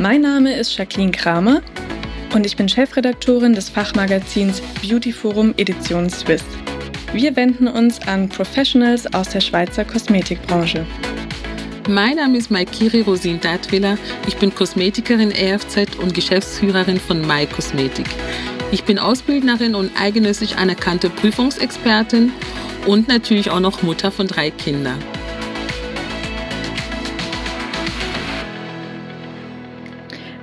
Mein Name ist Jacqueline Kramer und ich bin Chefredaktorin des Fachmagazins Beauty Forum Edition Swiss. Wir wenden uns an Professionals aus der Schweizer Kosmetikbranche. Mein Name ist Maikiri Rosin Datwiller. Ich bin Kosmetikerin EFZ und Geschäftsführerin von My Kosmetik. Ich bin Ausbildnerin und eigenössig anerkannte Prüfungsexpertin und natürlich auch noch Mutter von drei Kindern.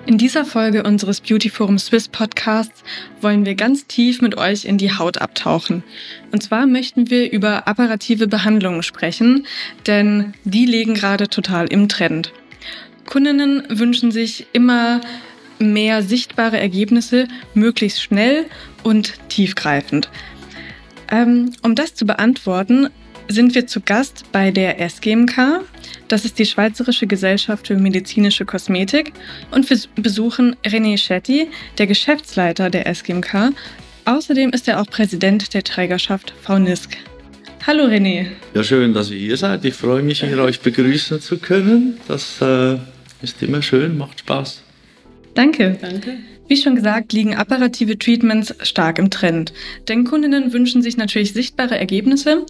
In dieser Folge unseres Beauty Forum Swiss Podcasts wollen wir ganz tief mit euch in die Haut abtauchen. Und zwar möchten wir über apparative Behandlungen sprechen, denn die liegen gerade total im Trend. Kundinnen wünschen sich immer mehr sichtbare Ergebnisse, möglichst schnell und tiefgreifend. Ähm, um das zu beantworten, sind wir zu Gast bei der SGMK. Das ist die Schweizerische Gesellschaft für medizinische Kosmetik. Und wir besuchen René Schetti, der Geschäftsleiter der SGMK. Außerdem ist er auch Präsident der Trägerschaft VNISK. Hallo René. Ja, schön, dass ihr hier seid. Ich freue mich, hier euch begrüßen zu können. Das äh, ist immer schön, macht Spaß. Danke. Danke. Wie schon gesagt, liegen apparative Treatments stark im Trend. Denn Kundinnen wünschen sich natürlich sichtbare Ergebnisse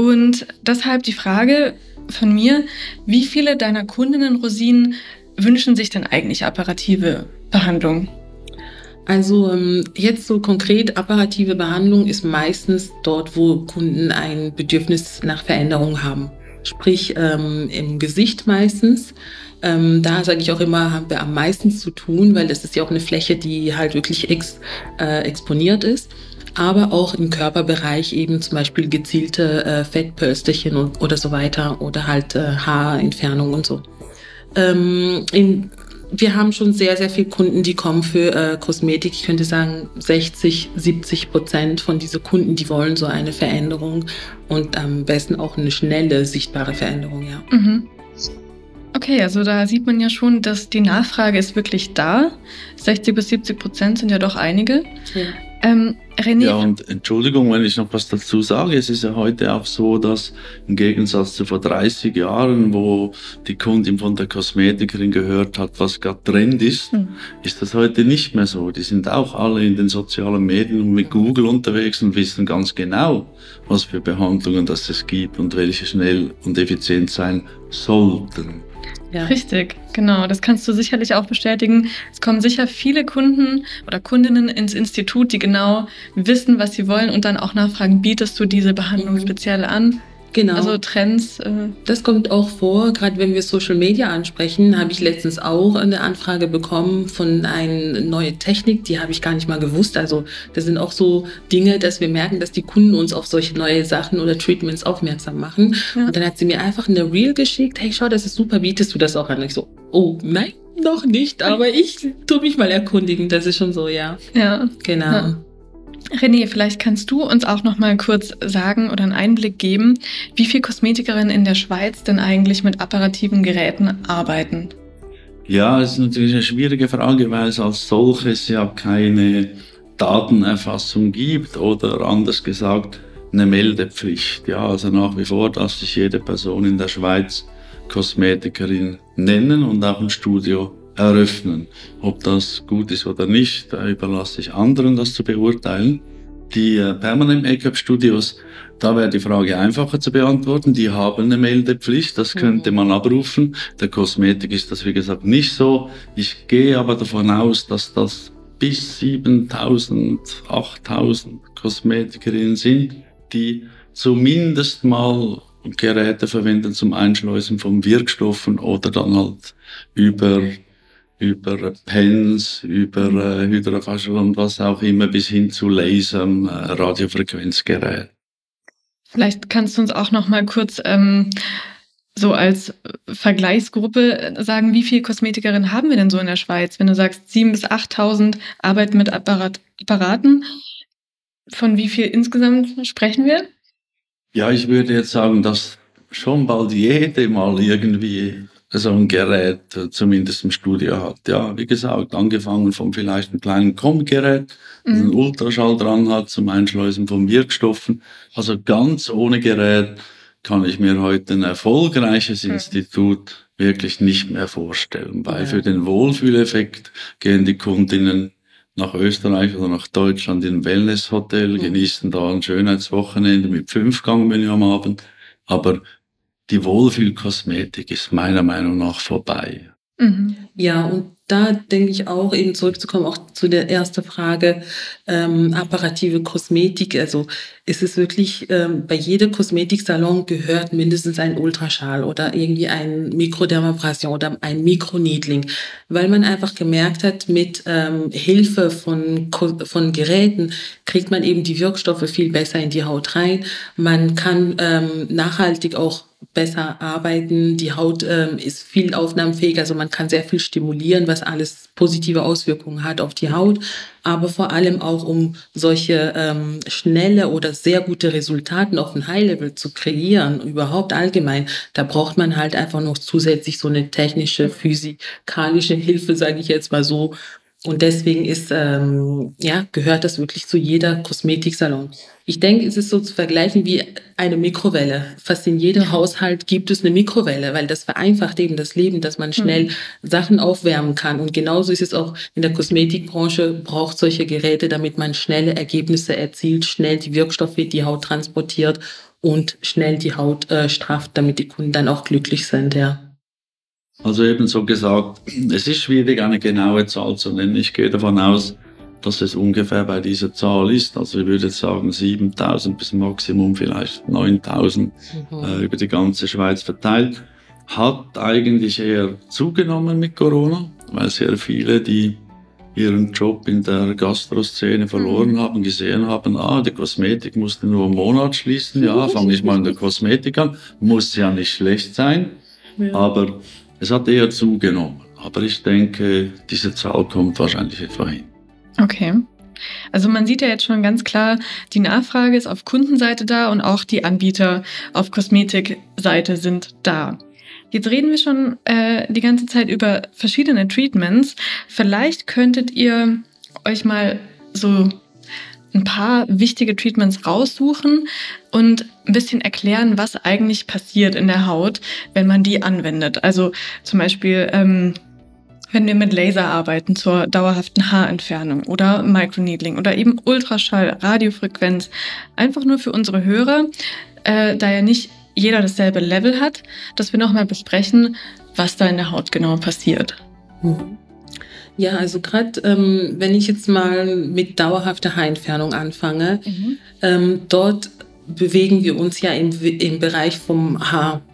und deshalb die Frage von mir, wie viele deiner Kundinnen, Rosinen, wünschen sich denn eigentlich apparative Behandlung? Also ähm, jetzt so konkret apparative Behandlung ist meistens dort, wo Kunden ein Bedürfnis nach Veränderung haben. Sprich ähm, im Gesicht meistens. Ähm, da sage ich auch immer, haben wir am meisten zu tun, weil das ist ja auch eine Fläche, die halt wirklich ex, äh, exponiert ist aber auch im Körperbereich eben zum Beispiel gezielte äh, Fettpölsterchen und, oder so weiter oder halt äh, Haarentfernung und so. Ähm, in, wir haben schon sehr, sehr viele Kunden, die kommen für äh, Kosmetik. Ich könnte sagen, 60, 70 Prozent von diesen Kunden, die wollen so eine Veränderung und am besten auch eine schnelle, sichtbare Veränderung, ja. Mhm. Okay, also da sieht man ja schon, dass die Nachfrage ist wirklich da. 60 bis 70 Prozent sind ja doch einige. Ja. Ähm, René. Ja, und Entschuldigung, wenn ich noch was dazu sage. Es ist ja heute auch so, dass im Gegensatz zu vor 30 Jahren, wo die Kundin von der Kosmetikerin gehört hat, was gerade Trend ist, mhm. ist das heute nicht mehr so. Die sind auch alle in den sozialen Medien und mit Google unterwegs und wissen ganz genau, was für Behandlungen das es gibt und welche schnell und effizient sein sollten. Ja. Richtig, genau. Das kannst du sicherlich auch bestätigen. Es kommen sicher viele Kunden oder Kundinnen ins Institut, die genau wissen, was sie wollen und dann auch nachfragen, bietest du diese Behandlung mhm. speziell an? Genau. Also Trends. Äh das kommt auch vor, gerade wenn wir Social Media ansprechen, habe ich letztens auch eine Anfrage bekommen von einer neuen Technik, die habe ich gar nicht mal gewusst. Also das sind auch so Dinge, dass wir merken, dass die Kunden uns auf solche neue Sachen oder Treatments aufmerksam machen. Ja. Und dann hat sie mir einfach eine Reel geschickt, hey schau, das ist super, bietest du das auch an? Und ich so, oh nein, noch nicht, aber ich tue mich mal erkundigen. Das ist schon so, ja. Ja. Genau. Ja. René, vielleicht kannst du uns auch noch mal kurz sagen oder einen Einblick geben, wie viele Kosmetikerinnen in der Schweiz denn eigentlich mit apparativen Geräten arbeiten? Ja, es ist natürlich eine schwierige Frage, weil es als solches ja keine Datenerfassung gibt oder anders gesagt eine Meldepflicht. Ja, also nach wie vor darf sich jede Person in der Schweiz Kosmetikerin nennen und auch ein Studio eröffnen. Ob das gut ist oder nicht, da überlasse ich anderen, das zu beurteilen. Die äh, Permanent Make-up Studios, da wäre die Frage einfacher zu beantworten. Die haben eine Meldepflicht, das könnte mhm. man abrufen. Der Kosmetik ist das, wie gesagt, nicht so. Ich gehe aber davon aus, dass das bis 7000, 8000 Kosmetikerinnen sind, die zumindest mal Geräte verwenden zum Einschleusen von Wirkstoffen oder dann halt über über Pens, über äh, Hydrofaschel und was auch immer bis hin zu Lasern, äh, Radiofrequenzgerät. Vielleicht kannst du uns auch noch mal kurz ähm, so als Vergleichsgruppe sagen, wie viele Kosmetikerinnen haben wir denn so in der Schweiz? Wenn du sagst, 7.000 bis 8.000 arbeiten mit Apparat Apparaten, von wie viel insgesamt sprechen wir? Ja, ich würde jetzt sagen, dass schon bald jede mal irgendwie so ein Gerät zumindest im Studio hat. Ja, wie gesagt, angefangen von vielleicht einem kleinen Kommgerät, mhm. ein Ultraschall dran hat zum Einschleusen von Wirkstoffen. Also ganz ohne Gerät kann ich mir heute ein erfolgreiches mhm. Institut wirklich nicht mehr vorstellen, weil ja. für den Wohlfühleffekt gehen die Kundinnen nach Österreich oder nach Deutschland in ein Wellnesshotel, mhm. genießen da ein Schönheitswochenende mit Fünfgangmenü am Abend. Aber die Wohlfühlkosmetik ist meiner Meinung nach vorbei. Mhm. Ja, und da denke ich auch, eben zurückzukommen, auch zu der ersten Frage, ähm, apparative Kosmetik. Also ist es wirklich, ähm, bei jedem Kosmetiksalon gehört mindestens ein Ultraschall oder irgendwie ein Mikrodermabrasion oder ein Mikroneedling, weil man einfach gemerkt hat, mit ähm, Hilfe von, von Geräten kriegt man eben die Wirkstoffe viel besser in die Haut rein. Man kann ähm, nachhaltig auch besser arbeiten. Die Haut ähm, ist viel aufnahmefähig, also man kann sehr viel stimulieren, was alles positive Auswirkungen hat auf die Haut. Aber vor allem auch, um solche ähm, schnelle oder sehr gute Resultate auf dem High-Level zu kreieren, überhaupt allgemein, da braucht man halt einfach noch zusätzlich so eine technische, physikalische Hilfe, sage ich jetzt mal so, und deswegen ist, ähm, ja, gehört das wirklich zu jeder Kosmetiksalon. Ich denke, es ist so zu vergleichen wie eine Mikrowelle. Fast in jedem Haushalt gibt es eine Mikrowelle, weil das vereinfacht eben das Leben, dass man schnell mhm. Sachen aufwärmen kann. Und genauso ist es auch in der Kosmetikbranche, braucht solche Geräte, damit man schnelle Ergebnisse erzielt, schnell die Wirkstoffe die Haut transportiert und schnell die Haut äh, strafft, damit die Kunden dann auch glücklich sind, ja. Also eben so gesagt, es ist schwierig, eine genaue Zahl zu nennen. Ich gehe davon aus, dass es ungefähr bei dieser Zahl ist. Also ich würde sagen 7000 bis Maximum vielleicht 9000 mhm. äh, über die ganze Schweiz verteilt. Hat eigentlich eher zugenommen mit Corona, weil sehr viele, die ihren Job in der Gastroszene verloren mhm. haben, gesehen haben, ah, die Kosmetik musste nur einen Monat schließen, ja, fange ich mal in der Kosmetik an, muss ja nicht schlecht sein, ja. aber es hat eher zugenommen, aber ich denke, diese Zahl kommt wahrscheinlich etwa hin. Okay. Also man sieht ja jetzt schon ganz klar, die Nachfrage ist auf Kundenseite da und auch die Anbieter auf Kosmetikseite sind da. Jetzt reden wir schon äh, die ganze Zeit über verschiedene Treatments. Vielleicht könntet ihr euch mal so ein paar wichtige Treatments raussuchen und ein bisschen erklären, was eigentlich passiert in der Haut, wenn man die anwendet. Also zum Beispiel, ähm, wenn wir mit Laser arbeiten zur dauerhaften Haarentfernung oder Microneedling oder eben Ultraschall, Radiofrequenz, einfach nur für unsere Hörer, äh, da ja nicht jeder dasselbe Level hat, dass wir nochmal besprechen, was da in der Haut genau passiert. Mhm. Ja, also gerade ähm, wenn ich jetzt mal mit dauerhafter Haarentfernung anfange, mhm. ähm, dort bewegen wir uns ja im, im Bereich vom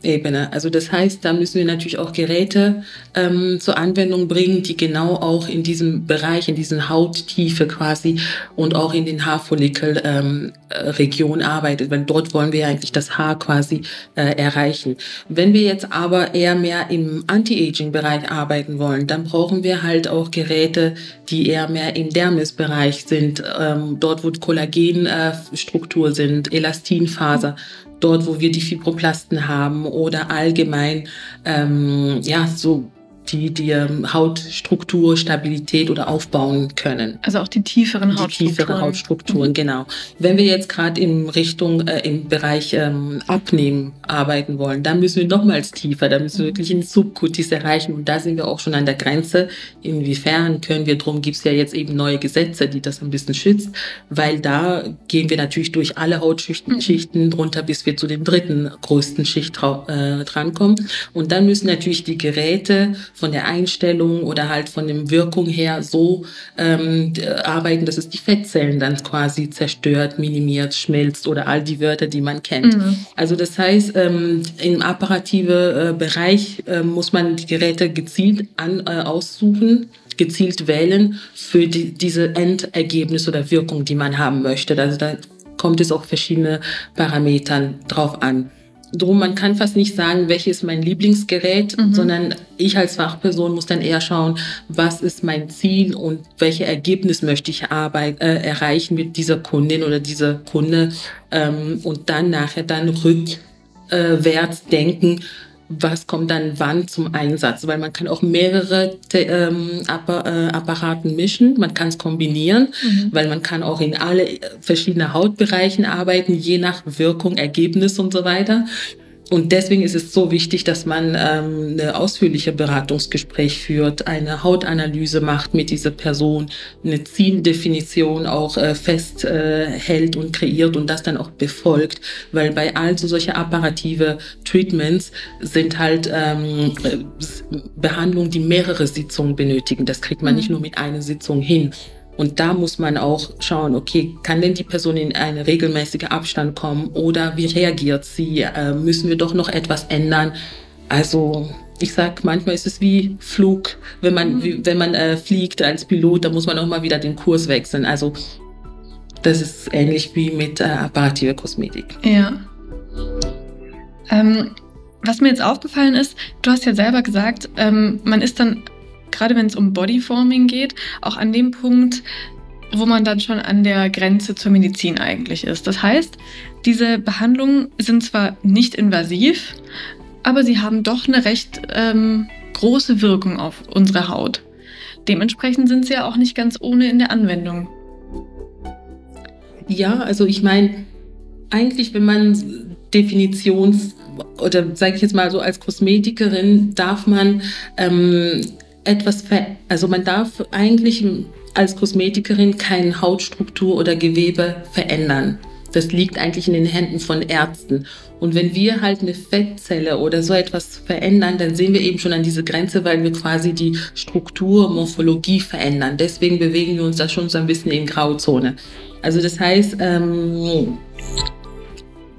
Haarebene. Also das heißt, da müssen wir natürlich auch Geräte ähm, zur Anwendung bringen, die genau auch in diesem Bereich, in diesen Hauttiefe quasi und auch in den Haarfollikelregion ähm, äh, arbeitet, weil dort wollen wir eigentlich das Haar quasi äh, erreichen. Wenn wir jetzt aber eher mehr im Anti-Aging-Bereich arbeiten wollen, dann brauchen wir halt auch Geräte, die eher mehr im Dermis-Bereich sind, ähm, dort wo Kollagenstruktur äh, sind, Elastin Elastinfaser, dort wo wir die Fibroplasten haben oder allgemein ähm, ja so die die ähm, Hautstruktur, Stabilität oder aufbauen können. Also auch die tieferen Hautstrukturen. Die tieferen Hautstrukturen, mhm. genau. Wenn wir jetzt gerade in Richtung, äh, im Bereich ähm, Abnehmen arbeiten wollen, dann müssen wir nochmals tiefer, da müssen wir wirklich in Subkutis erreichen und da sind wir auch schon an der Grenze. Inwiefern können wir, drum gibt es ja jetzt eben neue Gesetze, die das ein bisschen schützt, weil da gehen wir natürlich durch alle Hautschichten mhm. Drunter, bis wir zu dem dritten größten Schicht äh, drankommen. Und dann müssen natürlich die Geräte von der Einstellung oder halt von der Wirkung her so ähm, arbeiten, dass es die Fettzellen dann quasi zerstört, minimiert, schmilzt oder all die Wörter, die man kennt. Mhm. Also das heißt, ähm, im operative äh, Bereich äh, muss man die Geräte gezielt an, äh, aussuchen gezielt wählen für die, diese Endergebnis oder Wirkung, die man haben möchte. Also da kommt es auch verschiedene Parametern drauf an. Drum, man kann fast nicht sagen, welches ist mein Lieblingsgerät, mhm. sondern ich als Fachperson muss dann eher schauen, was ist mein Ziel und welche Ergebnis möchte ich arbeit, äh, erreichen mit dieser Kundin oder dieser Kunde ähm, und dann nachher dann rückwärts denken, was kommt dann wann zum Einsatz, weil man kann auch mehrere ähm, Apparaten mischen, man kann es kombinieren, mhm. weil man kann auch in alle verschiedene Hautbereichen arbeiten, je nach Wirkung, Ergebnis und so weiter. Und deswegen ist es so wichtig, dass man ähm, eine ausführliche Beratungsgespräch führt, eine Hautanalyse macht mit dieser Person, eine Zieldefinition auch äh, festhält äh, und kreiert und das dann auch befolgt, weil bei all so solche apparative Treatments sind halt ähm, Behandlungen, die mehrere Sitzungen benötigen. Das kriegt man mhm. nicht nur mit einer Sitzung hin. Und da muss man auch schauen, okay, kann denn die Person in einen regelmäßigen Abstand kommen oder wie reagiert sie? Äh, müssen wir doch noch etwas ändern? Also ich sag, manchmal ist es wie Flug, wenn man, wie, wenn man äh, fliegt als Pilot, da muss man auch mal wieder den Kurs wechseln. Also das ist ähnlich wie mit äh, apparative Kosmetik. Ja. Ähm, was mir jetzt aufgefallen ist, du hast ja selber gesagt, ähm, man ist dann gerade wenn es um Bodyforming geht, auch an dem Punkt, wo man dann schon an der Grenze zur Medizin eigentlich ist. Das heißt, diese Behandlungen sind zwar nicht invasiv, aber sie haben doch eine recht ähm, große Wirkung auf unsere Haut. Dementsprechend sind sie ja auch nicht ganz ohne in der Anwendung. Ja, also ich meine, eigentlich, wenn man Definitions- oder sage ich jetzt mal so als Kosmetikerin, darf man ähm, etwas, also man darf eigentlich als Kosmetikerin keine Hautstruktur oder Gewebe verändern. Das liegt eigentlich in den Händen von Ärzten. Und wenn wir halt eine Fettzelle oder so etwas verändern, dann sehen wir eben schon an diese Grenze, weil wir quasi die Struktur, Morphologie verändern. Deswegen bewegen wir uns da schon so ein bisschen in Grauzone. Also das heißt, ähm,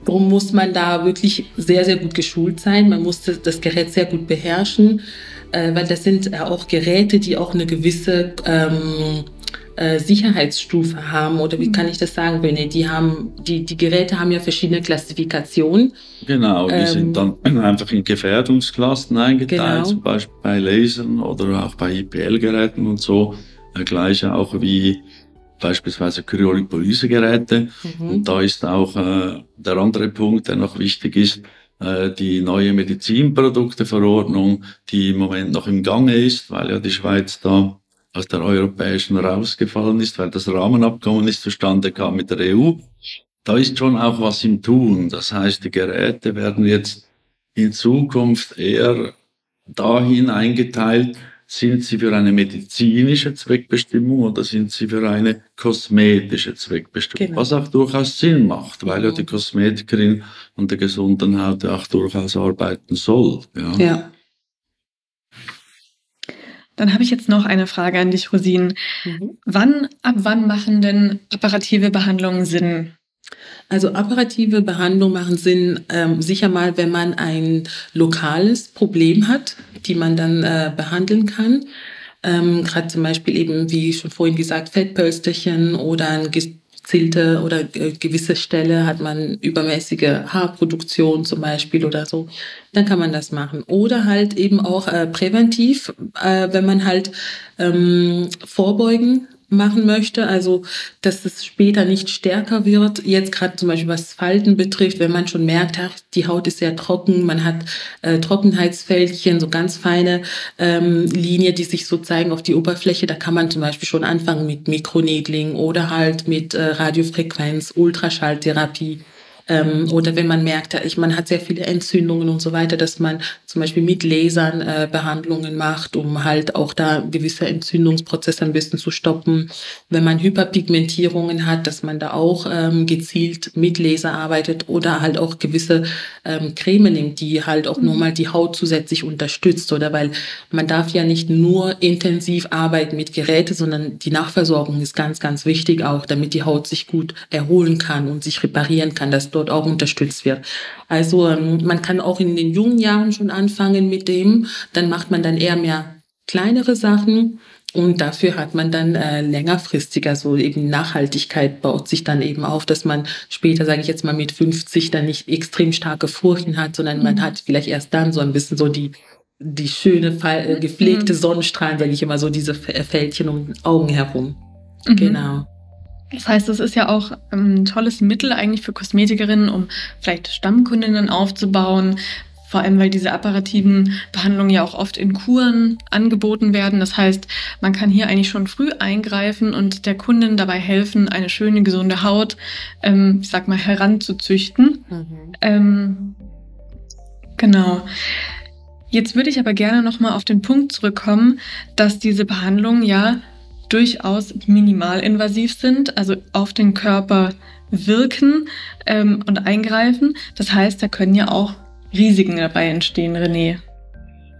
darum muss man da wirklich sehr, sehr gut geschult sein. Man muss das Gerät sehr gut beherrschen äh, weil das sind äh, auch Geräte, die auch eine gewisse ähm, äh, Sicherheitsstufe haben oder wie mhm. kann ich das sagen, René? Die haben, die, die Geräte haben ja verschiedene Klassifikationen. Genau, die ähm, sind dann einfach in Gefährdungsklassen eingeteilt, genau. zum Beispiel bei Lasern oder auch bei IPL-Geräten und so. Äh, gleich auch wie beispielsweise Kryolipolysegeräte. Mhm. Und da ist auch äh, der andere Punkt, der noch wichtig ist, äh, die neue Medizinprodukteverordnung, die im Moment noch im Gange ist, weil ja die Schweiz da aus der europäischen rausgefallen ist, weil das Rahmenabkommen nicht zustande kam mit der EU. Da ist schon auch was im Tun. Das heißt, die Geräte werden jetzt in Zukunft eher dahin eingeteilt, sind sie für eine medizinische Zweckbestimmung oder sind sie für eine kosmetische Zweckbestimmung? Genau. Was auch durchaus Sinn macht, weil ja die Kosmetikerin an der gesunden Haut auch durchaus arbeiten soll. Ja. ja. Dann habe ich jetzt noch eine Frage an dich, Rosin. Mhm. Wann, ab wann machen denn operative Behandlungen Sinn? Also operative Behandlungen machen Sinn, ähm, sicher mal, wenn man ein lokales Problem hat, die man dann äh, behandeln kann. Ähm, Gerade zum Beispiel eben, wie schon vorhin gesagt, Fettpölsterchen oder ein gezielte oder äh, gewisse Stelle hat man übermäßige Haarproduktion zum Beispiel oder so, dann kann man das machen. Oder halt eben auch äh, präventiv, äh, wenn man halt ähm, vorbeugen machen möchte, also dass es später nicht stärker wird. Jetzt gerade zum Beispiel was Falten betrifft, wenn man schon merkt, ach, die Haut ist sehr trocken, man hat äh, Trockenheitsfältchen, so ganz feine ähm, Linie, die sich so zeigen auf die Oberfläche, da kann man zum Beispiel schon anfangen mit Mikroneedling oder halt mit äh, Radiofrequenz, Ultraschalltherapie ähm, oder wenn man merkt, ich, man hat sehr viele Entzündungen und so weiter, dass man zum Beispiel mit Lasern äh, Behandlungen macht, um halt auch da gewisse Entzündungsprozesse ein bisschen zu stoppen. Wenn man Hyperpigmentierungen hat, dass man da auch ähm, gezielt mit Laser arbeitet oder halt auch gewisse ähm, Creme nimmt, die halt auch mhm. nur mal die Haut zusätzlich unterstützt oder weil man darf ja nicht nur intensiv arbeiten mit Geräte, sondern die Nachversorgung ist ganz, ganz wichtig auch, damit die Haut sich gut erholen kann und sich reparieren kann, dass dort auch unterstützt wird. Also ähm, man kann auch in den jungen Jahren schon anfangen mit dem, dann macht man dann eher mehr kleinere Sachen Und dafür hat man dann äh, längerfristiger, so eben Nachhaltigkeit baut sich dann eben auf, dass man später, sage ich jetzt mal mit 50, dann nicht extrem starke Furchen hat, sondern man mhm. hat vielleicht erst dann so ein bisschen so die die schöne, äh, gepflegte mhm. Sonnenstrahlen, sage ich immer so, diese Fältchen um die Augen herum. Mhm. Genau. Das heißt, es ist ja auch ein tolles Mittel eigentlich für Kosmetikerinnen, um vielleicht Stammkundinnen aufzubauen, vor allem weil diese apparativen Behandlungen ja auch oft in Kuren angeboten werden. Das heißt, man kann hier eigentlich schon früh eingreifen und der Kundin dabei helfen, eine schöne, gesunde Haut, ähm, ich sag mal, heranzuzüchten. Mhm. Ähm, genau. Jetzt würde ich aber gerne nochmal auf den Punkt zurückkommen, dass diese Behandlungen ja durchaus minimalinvasiv sind, also auf den Körper wirken ähm, und eingreifen. Das heißt, da können ja auch Risiken dabei entstehen, René.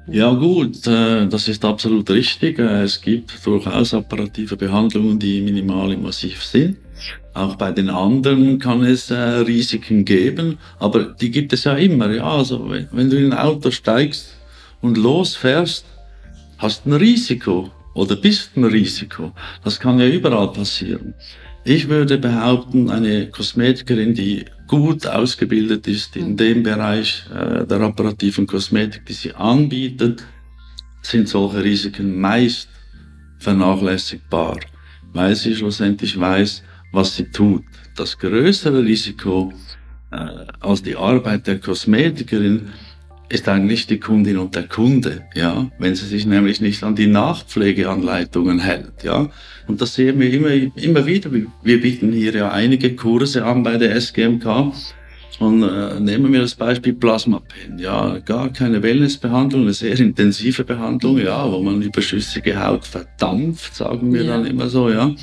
Ja gut, äh, das ist absolut richtig. Äh, es gibt durchaus operative Behandlungen, die minimalinvasiv sind. Auch bei den anderen kann es äh, Risiken geben, aber die gibt es ja immer. Ja, also wenn du in ein Auto steigst und losfährst, hast du ein Risiko oder bist ein Risiko. Das kann ja überall passieren. Ich würde behaupten, eine Kosmetikerin, die gut ausgebildet ist in mhm. dem Bereich äh, der operativen Kosmetik, die sie anbietet, sind solche Risiken meist vernachlässigbar, weil sie schlussendlich weiß, was sie tut. Das größere Risiko äh, als die Arbeit der Kosmetikerin ist eigentlich die Kundin und der Kunde, ja, wenn sie sich nämlich nicht an die Nachpflegeanleitungen hält, ja. Und das sehen wir immer, immer wieder. Wir bieten hier ja einige Kurse an bei der SGMK. Und äh, nehmen wir das Beispiel Plasma Pen. Ja, gar keine Wellnessbehandlung, eine sehr intensive Behandlung, ja, wo man überschüssige Haut verdampft, sagen wir ja. dann immer so, ja.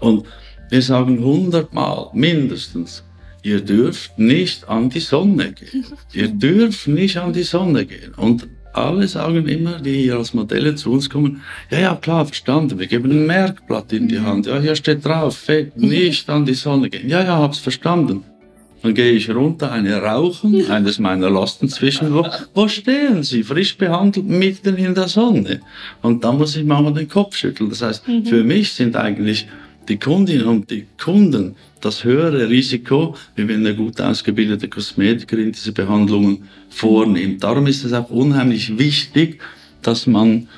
Und wir sagen hundertmal mindestens, ihr dürft nicht an die Sonne gehen. Ihr dürft nicht an die Sonne gehen. Und alle sagen immer, die hier als Modelle zu uns kommen, ja, ja, klar, verstanden, wir geben ein Merkblatt in die mhm. Hand. Ja, hier steht drauf, fett, nicht an die Sonne gehen. Ja, ja, hab's verstanden. Dann gehe ich runter, eine rauchen, eines meiner Lasten zwischen, wo, wo stehen Sie? Frisch behandelt, mitten in der Sonne. Und dann muss ich manchmal den Kopf schütteln. Das heißt, mhm. für mich sind eigentlich die Kundinnen und die Kunden das höhere Risiko, wie wenn eine gut ausgebildete Kosmetikerin diese Behandlungen vornimmt. Darum ist es auch unheimlich wichtig, dass man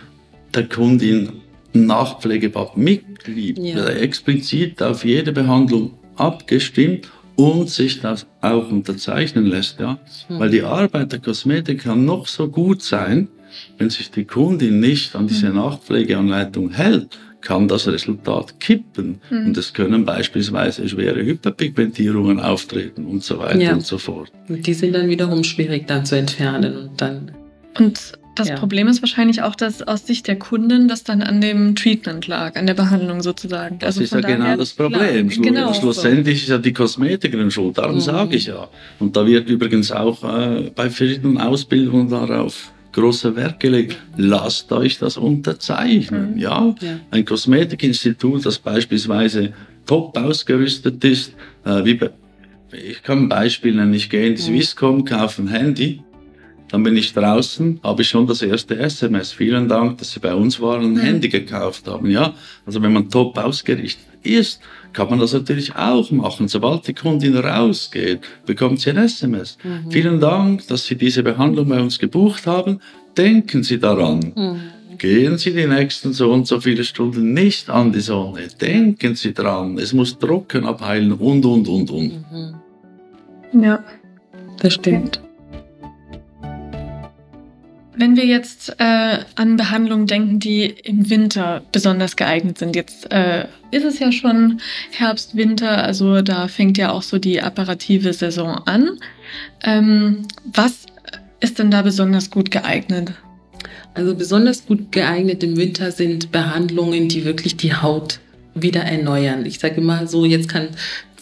der Kundin Nachpflegebad mitgibt, ja. explizit auf jede Behandlung abgestimmt und sich das auch unterzeichnen lässt, ja. Mhm. Weil die Arbeit der Kosmetik kann noch so gut sein, wenn sich die Kundin nicht an diese hm. Nachpflegeanleitung hält, kann das Resultat kippen. Mhm. Und es können beispielsweise schwere Hyperpigmentierungen auftreten und so weiter ja. und so fort. Und die sind dann wiederum schwierig dann zu entfernen und dann. Und das ja. Problem ist wahrscheinlich auch, dass aus Sicht der Kunden das dann an dem Treatment lag, an der Behandlung sozusagen. Das also ist ja genau das Problem. Klar, genau Schlussendlich so. ist ja die Kosmetikerin schuld, darum mhm. sage ich ja. Und da wird übrigens auch äh, bei verschiedenen Ausbildungen darauf großer Wert gelegt. Lasst euch das unterzeichnen. Mhm. Ja? ja? ein Kosmetikinstitut, das beispielsweise top ausgerüstet ist, äh, wie bei, ich kann ein Beispiel nennen. Ich gehe in die. Swisscom, kaufe ein Handy, dann bin ich draußen, habe ich schon das erste SMS. Vielen Dank, dass Sie bei uns waren und ein mhm. Handy gekauft haben. Ja, also wenn man top ausgerichtet ist, kann man das natürlich auch machen. Sobald die Kundin rausgeht, bekommt sie ein SMS. Mhm. Vielen Dank, dass Sie diese Behandlung bei uns gebucht haben. Denken Sie daran. Mhm. Gehen Sie die nächsten so und so viele Stunden nicht an die Sonne. Denken Sie dran. Es muss trocken abheilen und, und, und, und. Mhm. Ja, das stimmt. Wenn wir jetzt äh, an Behandlungen denken, die im Winter besonders geeignet sind, jetzt äh, ist es ja schon Herbst, Winter, also da fängt ja auch so die apparative Saison an. Ähm, was ist denn da besonders gut geeignet? Also besonders gut geeignet im Winter sind Behandlungen, die wirklich die Haut wieder erneuern. Ich sage immer so, jetzt kann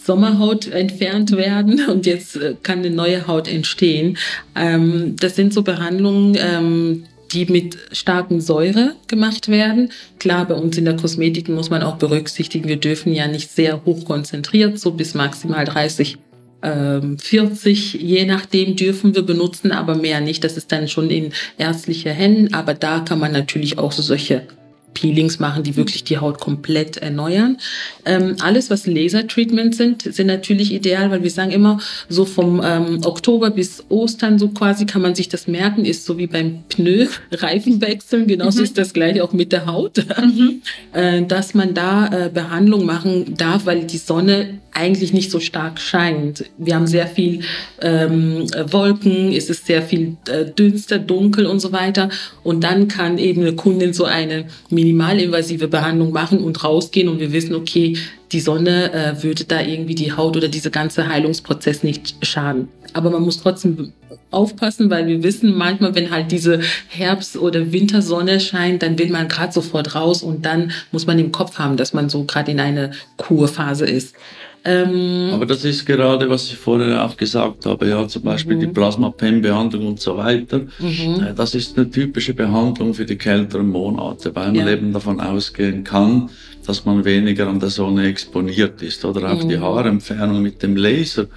Sommerhaut entfernt werden und jetzt äh, kann eine neue Haut entstehen. Ähm, das sind so Behandlungen, ähm, die mit starken Säure gemacht werden. Klar, bei uns in der Kosmetik muss man auch berücksichtigen, wir dürfen ja nicht sehr hoch konzentriert, so bis maximal 30 40, ähm, je nachdem dürfen wir benutzen, aber mehr nicht. Das ist dann schon in ärztlicher Händen. Aber da kann man natürlich auch so solche Peelings machen, die wirklich die Haut komplett erneuern. Ähm, alles, was Lasertreatment sind, sind natürlich ideal, weil wir sagen immer, so vom ähm, Oktober bis Ostern, so quasi kann man sich das merken, ist so wie beim Pneu, Reifenwechseln, genauso mhm. ist das gleiche auch mit der Haut, mhm. äh, dass man da äh, Behandlung machen darf, weil die Sonne eigentlich nicht so stark scheint. Wir haben sehr viel ähm, Wolken, es ist sehr viel äh, dünster, dunkel und so weiter. Und dann kann eben eine Kundin so eine minimalinvasive Behandlung machen und rausgehen und wir wissen, okay, die Sonne äh, würde da irgendwie die Haut oder diese ganze Heilungsprozess nicht schaden. Aber man muss trotzdem aufpassen, weil wir wissen, manchmal, wenn halt diese Herbst- oder Wintersonne scheint, dann will man gerade sofort raus und dann muss man im Kopf haben, dass man so gerade in einer Kurphase ist. Ähm, Aber das ist gerade, was ich vorher auch gesagt habe, ja, zum Beispiel mhm. die Plasma-PEM-Behandlung und so weiter. Mhm. Äh, das ist eine typische Behandlung für die kälteren Monate, weil man ja. eben davon ausgehen kann, dass man weniger an der Sonne exponiert ist. Oder auch mhm. die Haarentfernung mit dem Laser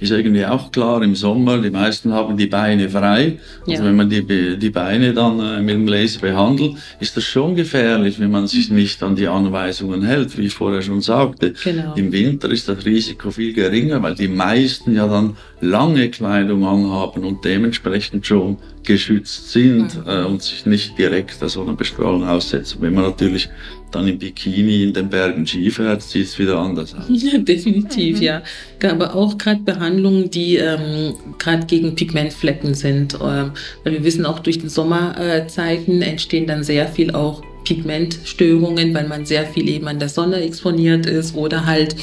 ist irgendwie auch klar im Sommer, die meisten haben die Beine frei. Also ja. wenn man die, die Beine dann äh, mit dem Laser behandelt, ist das schon gefährlich, wenn man sich nicht an die Anweisungen hält, wie ich vorher schon sagte. Genau. Im Winter ist das Risiko viel geringer, weil die meisten ja dann lange Kleidung anhaben und dementsprechend schon geschützt sind mhm. äh, und sich nicht direkt der Sonnenbestrahlung aussetzen. Wenn man natürlich dann im Bikini in den Bergen Skifährt, sieht es wieder anders aus. Ja, definitiv, ja. Aber auch gerade Behandlungen, die ähm, gerade gegen Pigmentflecken sind. Ähm, weil wir wissen, auch durch die Sommerzeiten entstehen dann sehr viel auch Pigmentstörungen, weil man sehr viel eben an der Sonne exponiert ist oder halt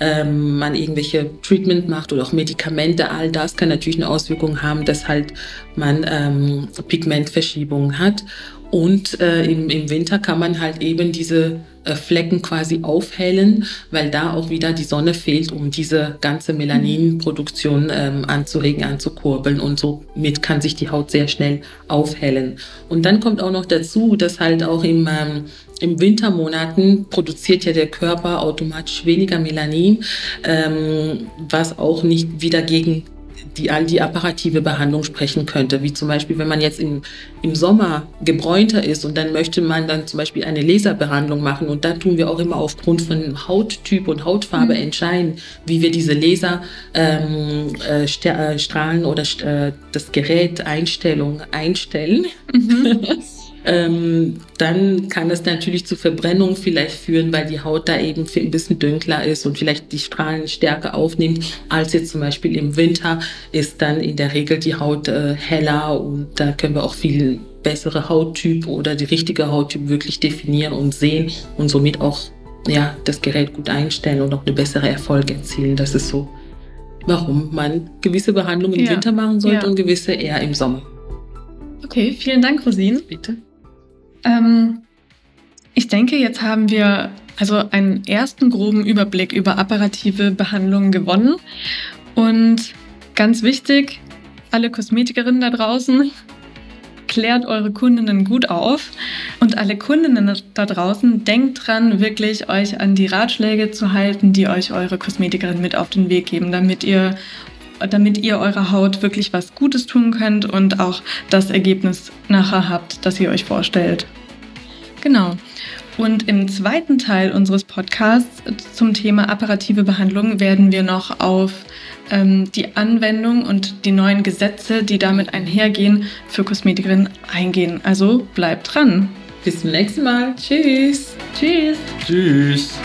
ähm, man irgendwelche Treatment macht oder auch Medikamente, all das kann natürlich eine Auswirkung haben, dass halt man ähm, Pigmentverschiebungen hat. Und äh, im, im Winter kann man halt eben diese äh, Flecken quasi aufhellen, weil da auch wieder die Sonne fehlt, um diese ganze Melaninproduktion ähm, anzuregen, anzukurbeln. Und somit kann sich die Haut sehr schnell aufhellen. Und dann kommt auch noch dazu, dass halt auch im, ähm, im Wintermonaten produziert ja der Körper automatisch weniger Melanin, ähm, was auch nicht wieder gegen die all die apparative Behandlung sprechen könnte, wie zum Beispiel, wenn man jetzt im, im Sommer gebräunter ist und dann möchte man dann zum Beispiel eine Laserbehandlung machen und da tun wir auch immer aufgrund von Hauttyp und Hautfarbe mhm. entscheiden, wie wir diese Laserstrahlen ähm, äh, äh oder äh, das Gerät Einstellung einstellen. Mhm. ähm, dann kann es natürlich zu Verbrennung vielleicht führen, weil die Haut da eben ein bisschen dünkler ist und vielleicht die Strahlen stärker aufnimmt, als jetzt zum Beispiel im Winter ist dann in der Regel die Haut äh, heller und da können wir auch viel bessere Hauttyp oder die richtige Hauttyp wirklich definieren und sehen und somit auch ja, das Gerät gut einstellen und auch eine bessere Erfolg erzielen. Das ist so, warum man gewisse Behandlungen im ja. Winter machen sollte ja. und gewisse eher im Sommer. Okay, vielen Dank, Rosin. Bitte. Ähm, ich denke, jetzt haben wir also einen ersten groben Überblick über apparative Behandlungen gewonnen. Und ganz wichtig, alle Kosmetikerinnen da draußen, klärt eure Kundinnen gut auf. Und alle Kundinnen da draußen, denkt dran, wirklich euch an die Ratschläge zu halten, die euch eure Kosmetikerin mit auf den Weg geben, damit ihr damit ihr eurer Haut wirklich was Gutes tun könnt und auch das Ergebnis nachher habt, das ihr euch vorstellt. Genau. Und im zweiten Teil unseres Podcasts zum Thema apparative Behandlung werden wir noch auf ähm, die Anwendung und die neuen Gesetze, die damit einhergehen, für Kosmetikerinnen eingehen. Also bleibt dran. Bis zum nächsten Mal. Tschüss. Tschüss. Tschüss.